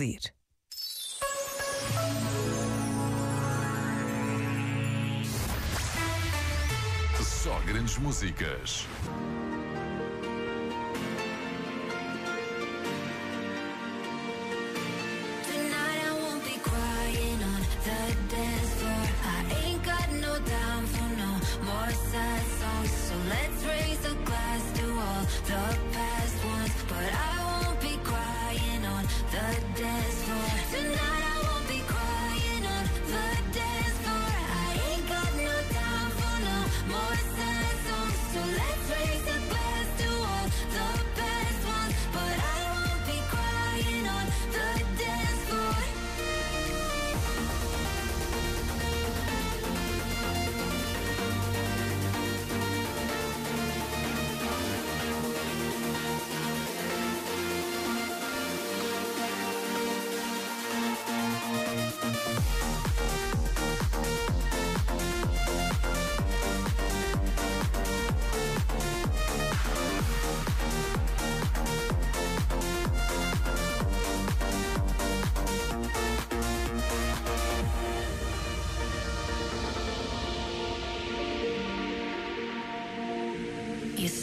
pedir. Só grandes músicas. Tonight I won't be crying on the dance floor. I ain't got no time for no more sad songs. So let's raise a glass to all the past ones. But I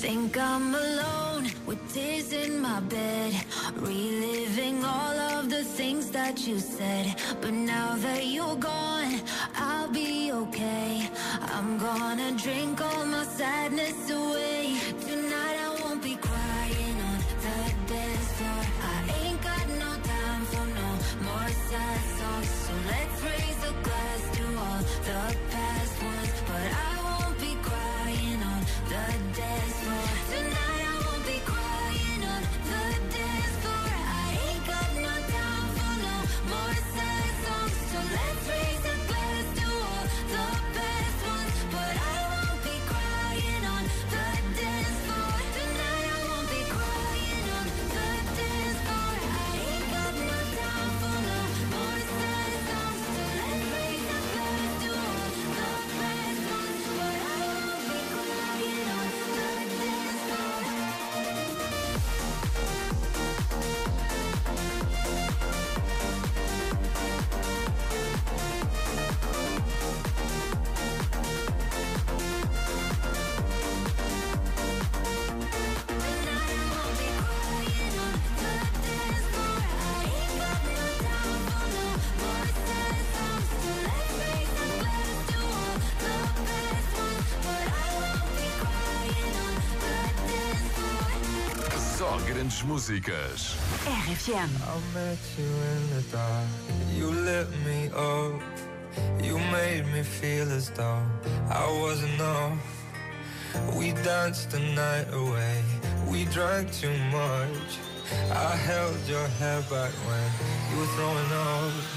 think I'm alone with tears in my bed, reliving all of the things that you said. But now that you're gone, I'll be okay. I'm gonna drink all my sadness away. Tonight I won't be crying on the dance floor. I ain't got no time for no more sad songs. So let's raise a glass to all the past Só grandes músicas. RFM. I met you in the dark. You lit me up. You made me feel as though I wasn't enough. We danced the night away. We drank too much. I held your hair back when you were throwing up.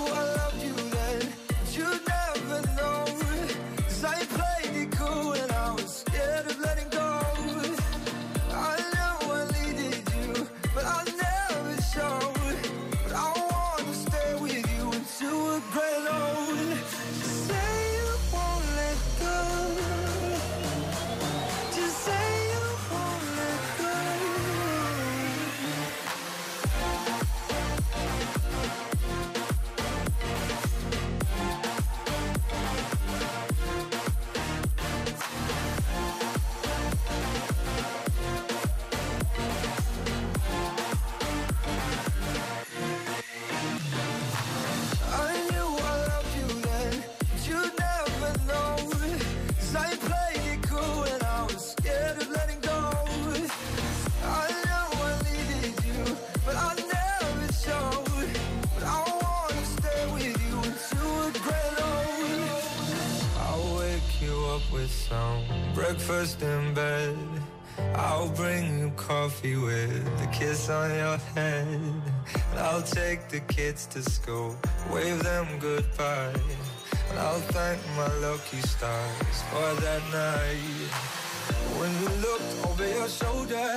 breakfast in bed. I'll bring you coffee with a kiss on your head. And I'll take the kids to school, wave them goodbye. And I'll thank my lucky stars for that night. When you looked over your shoulder